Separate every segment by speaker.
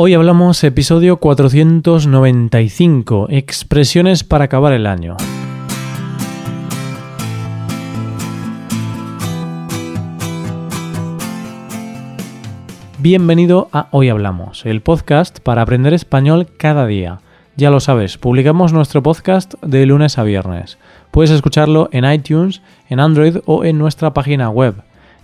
Speaker 1: Hoy hablamos episodio 495, expresiones para acabar el año. Bienvenido a Hoy Hablamos, el podcast para aprender español cada día. Ya lo sabes, publicamos nuestro podcast de lunes a viernes. Puedes escucharlo en iTunes, en Android o en nuestra página web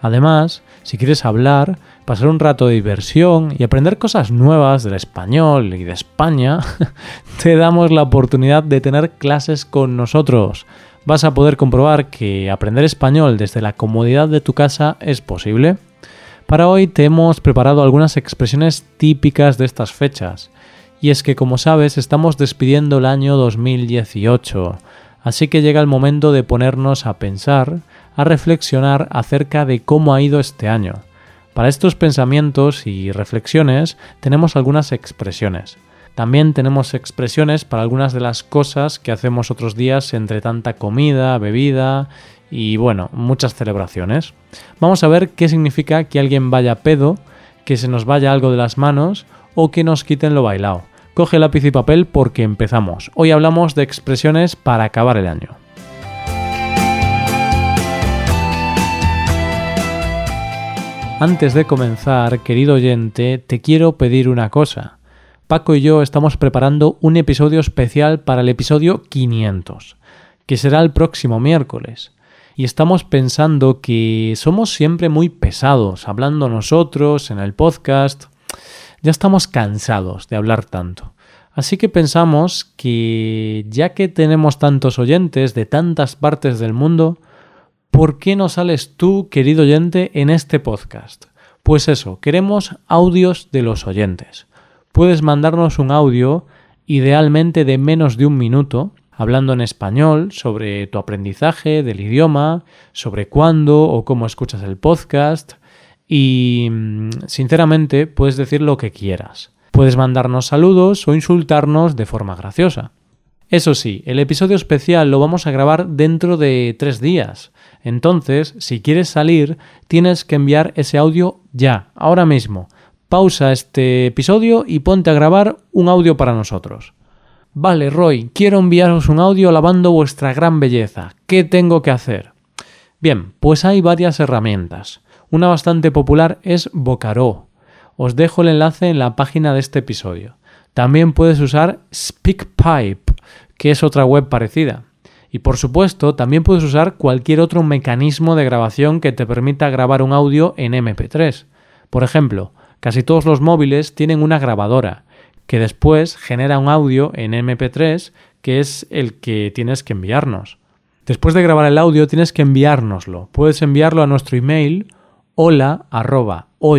Speaker 1: Además, si quieres hablar, pasar un rato de diversión y aprender cosas nuevas del español y de España, te damos la oportunidad de tener clases con nosotros. Vas a poder comprobar que aprender español desde la comodidad de tu casa es posible. Para hoy te hemos preparado algunas expresiones típicas de estas fechas. Y es que, como sabes, estamos despidiendo el año 2018, así que llega el momento de ponernos a pensar a reflexionar acerca de cómo ha ido este año. Para estos pensamientos y reflexiones tenemos algunas expresiones. También tenemos expresiones para algunas de las cosas que hacemos otros días entre tanta comida, bebida y bueno, muchas celebraciones. Vamos a ver qué significa que alguien vaya pedo, que se nos vaya algo de las manos o que nos quiten lo bailado. Coge lápiz y papel porque empezamos. Hoy hablamos de expresiones para acabar el año. Antes de comenzar, querido oyente, te quiero pedir una cosa. Paco y yo estamos preparando un episodio especial para el episodio 500, que será el próximo miércoles. Y estamos pensando que somos siempre muy pesados, hablando nosotros en el podcast. Ya estamos cansados de hablar tanto. Así que pensamos que ya que tenemos tantos oyentes de tantas partes del mundo, ¿por qué no sales tú, querido oyente, en este podcast? Pues eso, queremos audios de los oyentes. Puedes mandarnos un audio, idealmente de menos de un minuto, hablando en español sobre tu aprendizaje del idioma, sobre cuándo o cómo escuchas el podcast y, mm, sinceramente, puedes decir lo que quieras. Puedes mandarnos saludos o insultarnos de forma graciosa. Eso sí, el episodio especial lo vamos a grabar dentro de tres días. Entonces, si quieres salir, tienes que enviar ese audio ya, ahora mismo. Pausa este episodio y ponte a grabar un audio para nosotros. Vale, Roy, quiero enviaros un audio alabando vuestra gran belleza. ¿Qué tengo que hacer? Bien, pues hay varias herramientas. Una bastante popular es Vocaró. Os dejo el enlace en la página de este episodio. También puedes usar SpeakPipe que es otra web parecida. Y por supuesto, también puedes usar cualquier otro mecanismo de grabación que te permita grabar un audio en MP3. Por ejemplo, casi todos los móviles tienen una grabadora, que después genera un audio en MP3, que es el que tienes que enviarnos. Después de grabar el audio tienes que enviárnoslo. Puedes enviarlo a nuestro email hola arroba o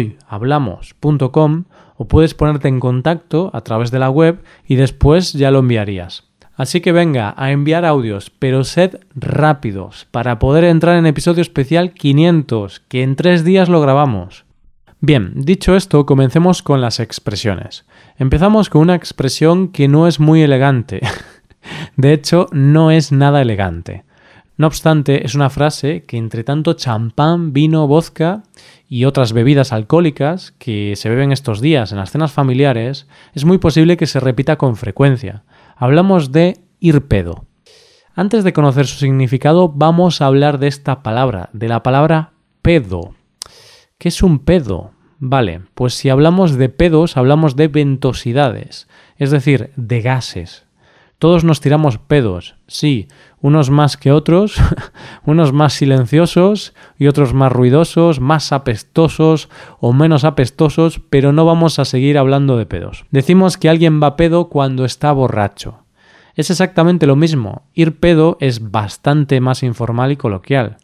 Speaker 1: puedes ponerte en contacto a través de la web y después ya lo enviarías. Así que venga a enviar audios, pero sed rápidos para poder entrar en episodio especial 500, que en tres días lo grabamos. Bien, dicho esto, comencemos con las expresiones. Empezamos con una expresión que no es muy elegante. De hecho, no es nada elegante. No obstante, es una frase que entre tanto champán, vino, vodka y otras bebidas alcohólicas que se beben estos días en las cenas familiares, es muy posible que se repita con frecuencia hablamos de ir pedo. Antes de conocer su significado, vamos a hablar de esta palabra, de la palabra pedo. ¿Qué es un pedo? Vale, pues si hablamos de pedos, hablamos de ventosidades, es decir, de gases. Todos nos tiramos pedos, sí, unos más que otros, unos más silenciosos y otros más ruidosos, más apestosos o menos apestosos, pero no vamos a seguir hablando de pedos. Decimos que alguien va pedo cuando está borracho. Es exactamente lo mismo, ir pedo es bastante más informal y coloquial.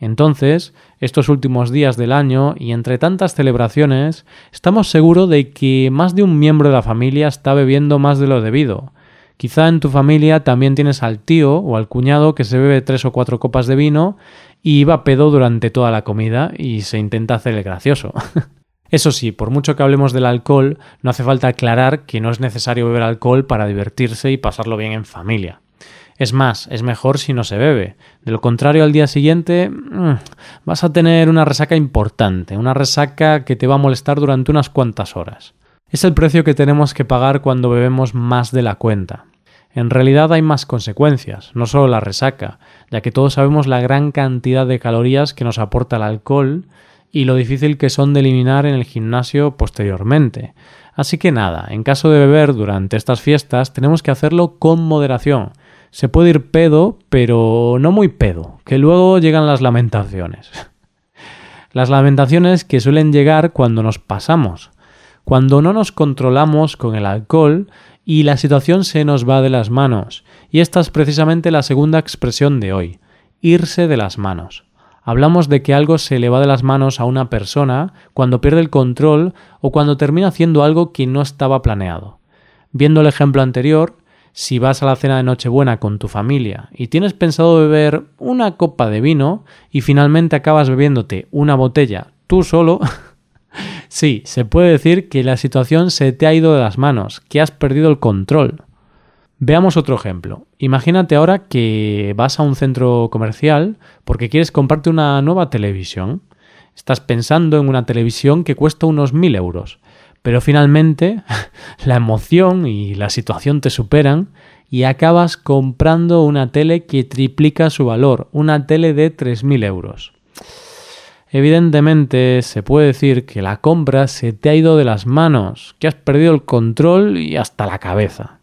Speaker 1: Entonces, estos últimos días del año y entre tantas celebraciones, estamos seguros de que más de un miembro de la familia está bebiendo más de lo debido, Quizá en tu familia también tienes al tío o al cuñado que se bebe tres o cuatro copas de vino y va pedo durante toda la comida y se intenta hacer el gracioso. Eso sí, por mucho que hablemos del alcohol, no hace falta aclarar que no es necesario beber alcohol para divertirse y pasarlo bien en familia. Es más, es mejor si no se bebe. De lo contrario, al día siguiente mm, vas a tener una resaca importante, una resaca que te va a molestar durante unas cuantas horas. Es el precio que tenemos que pagar cuando bebemos más de la cuenta. En realidad hay más consecuencias, no solo la resaca, ya que todos sabemos la gran cantidad de calorías que nos aporta el alcohol y lo difícil que son de eliminar en el gimnasio posteriormente. Así que nada, en caso de beber durante estas fiestas tenemos que hacerlo con moderación. Se puede ir pedo, pero no muy pedo, que luego llegan las lamentaciones. las lamentaciones que suelen llegar cuando nos pasamos, cuando no nos controlamos con el alcohol y la situación se nos va de las manos. Y esta es precisamente la segunda expresión de hoy, irse de las manos. Hablamos de que algo se le va de las manos a una persona cuando pierde el control o cuando termina haciendo algo que no estaba planeado. Viendo el ejemplo anterior, si vas a la cena de Nochebuena con tu familia y tienes pensado beber una copa de vino y finalmente acabas bebiéndote una botella tú solo, sí, se puede decir que la situación se te ha ido de las manos, que has perdido el control. Veamos otro ejemplo. Imagínate ahora que vas a un centro comercial porque quieres comprarte una nueva televisión. Estás pensando en una televisión que cuesta unos mil euros, pero finalmente la emoción y la situación te superan y acabas comprando una tele que triplica su valor, una tele de 3.000 euros. Evidentemente se puede decir que la compra se te ha ido de las manos, que has perdido el control y hasta la cabeza.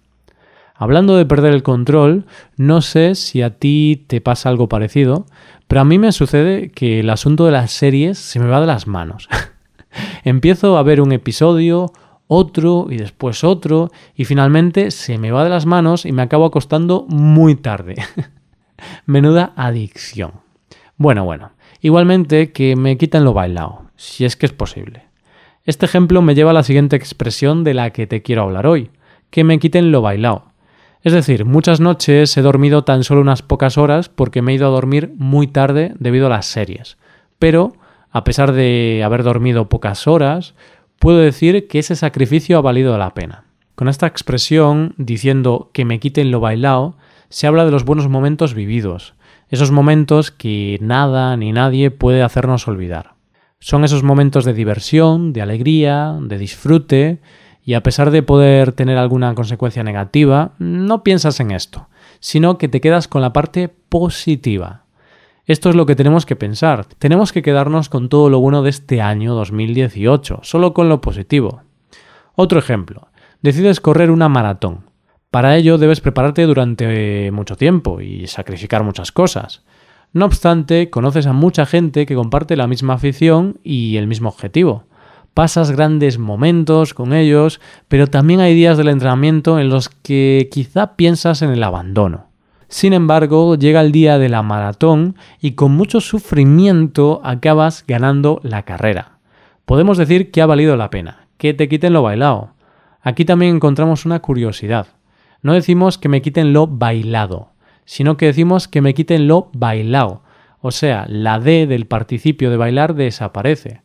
Speaker 1: Hablando de perder el control, no sé si a ti te pasa algo parecido, pero a mí me sucede que el asunto de las series se me va de las manos. Empiezo a ver un episodio, otro y después otro, y finalmente se me va de las manos y me acabo acostando muy tarde. Menuda adicción. Bueno, bueno, igualmente que me quiten lo bailado, si es que es posible. Este ejemplo me lleva a la siguiente expresión de la que te quiero hablar hoy, que me quiten lo bailado. Es decir, muchas noches he dormido tan solo unas pocas horas porque me he ido a dormir muy tarde debido a las series. Pero, a pesar de haber dormido pocas horas, puedo decir que ese sacrificio ha valido la pena. Con esta expresión, diciendo que me quiten lo bailado, se habla de los buenos momentos vividos, esos momentos que nada ni nadie puede hacernos olvidar. Son esos momentos de diversión, de alegría, de disfrute, y a pesar de poder tener alguna consecuencia negativa, no piensas en esto, sino que te quedas con la parte positiva. Esto es lo que tenemos que pensar. Tenemos que quedarnos con todo lo bueno de este año 2018, solo con lo positivo. Otro ejemplo. Decides correr una maratón. Para ello debes prepararte durante mucho tiempo y sacrificar muchas cosas. No obstante, conoces a mucha gente que comparte la misma afición y el mismo objetivo pasas grandes momentos con ellos, pero también hay días del entrenamiento en los que quizá piensas en el abandono. Sin embargo, llega el día de la maratón y con mucho sufrimiento acabas ganando la carrera. Podemos decir que ha valido la pena, que te quiten lo bailado. Aquí también encontramos una curiosidad. No decimos que me quiten lo bailado, sino que decimos que me quiten lo bailado. O sea, la D del participio de bailar desaparece.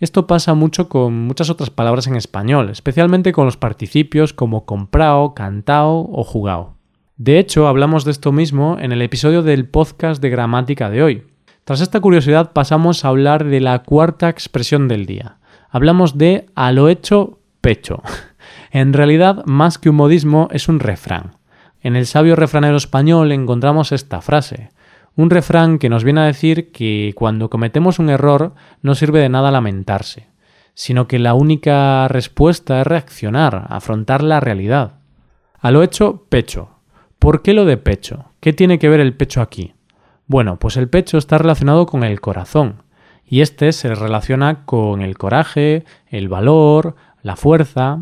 Speaker 1: Esto pasa mucho con muchas otras palabras en español, especialmente con los participios como comprao, cantao o jugao. De hecho, hablamos de esto mismo en el episodio del podcast de gramática de hoy. Tras esta curiosidad pasamos a hablar de la cuarta expresión del día. Hablamos de a lo hecho pecho. En realidad, más que un modismo, es un refrán. En el sabio refranero español encontramos esta frase un refrán que nos viene a decir que cuando cometemos un error no sirve de nada lamentarse, sino que la única respuesta es reaccionar, afrontar la realidad. A lo hecho, pecho. ¿Por qué lo de pecho? ¿Qué tiene que ver el pecho aquí? Bueno, pues el pecho está relacionado con el corazón, y este se relaciona con el coraje, el valor, la fuerza.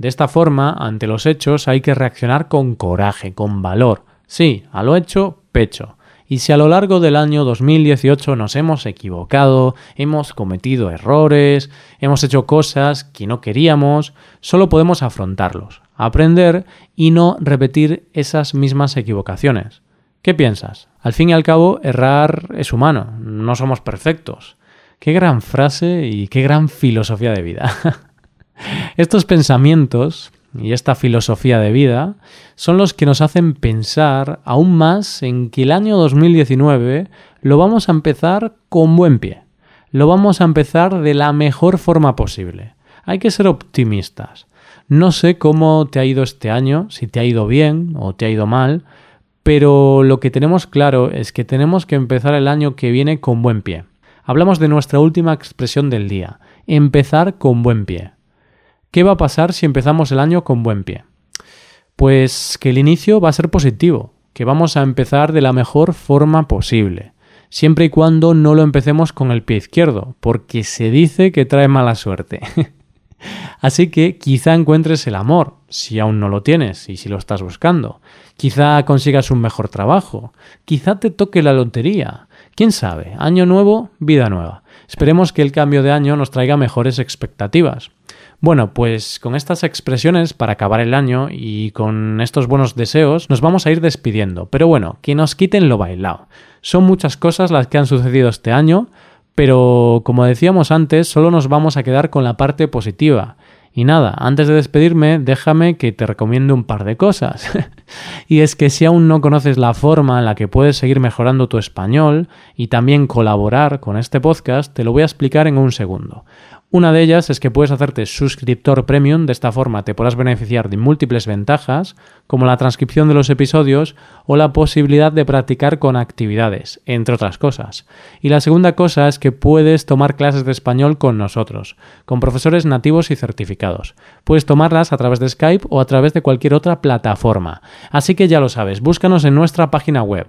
Speaker 1: De esta forma, ante los hechos hay que reaccionar con coraje, con valor. Sí, a lo hecho, pecho. Y si a lo largo del año 2018 nos hemos equivocado, hemos cometido errores, hemos hecho cosas que no queríamos, solo podemos afrontarlos, aprender y no repetir esas mismas equivocaciones. ¿Qué piensas? Al fin y al cabo, errar es humano, no somos perfectos. Qué gran frase y qué gran filosofía de vida. Estos pensamientos y esta filosofía de vida son los que nos hacen pensar aún más en que el año 2019 lo vamos a empezar con buen pie. Lo vamos a empezar de la mejor forma posible. Hay que ser optimistas. No sé cómo te ha ido este año, si te ha ido bien o te ha ido mal, pero lo que tenemos claro es que tenemos que empezar el año que viene con buen pie. Hablamos de nuestra última expresión del día, empezar con buen pie. ¿Qué va a pasar si empezamos el año con buen pie? Pues que el inicio va a ser positivo, que vamos a empezar de la mejor forma posible, siempre y cuando no lo empecemos con el pie izquierdo, porque se dice que trae mala suerte. Así que quizá encuentres el amor, si aún no lo tienes y si lo estás buscando. Quizá consigas un mejor trabajo. Quizá te toque la lotería. ¿Quién sabe? Año nuevo, vida nueva. Esperemos que el cambio de año nos traiga mejores expectativas. Bueno, pues con estas expresiones para acabar el año y con estos buenos deseos nos vamos a ir despidiendo. Pero bueno, que nos quiten lo bailado. Son muchas cosas las que han sucedido este año, pero como decíamos antes, solo nos vamos a quedar con la parte positiva. Y nada, antes de despedirme, déjame que te recomiende un par de cosas. y es que si aún no conoces la forma en la que puedes seguir mejorando tu español y también colaborar con este podcast, te lo voy a explicar en un segundo. Una de ellas es que puedes hacerte suscriptor premium, de esta forma te podrás beneficiar de múltiples ventajas, como la transcripción de los episodios o la posibilidad de practicar con actividades, entre otras cosas. Y la segunda cosa es que puedes tomar clases de español con nosotros, con profesores nativos y certificados. Puedes tomarlas a través de Skype o a través de cualquier otra plataforma. Así que ya lo sabes, búscanos en nuestra página web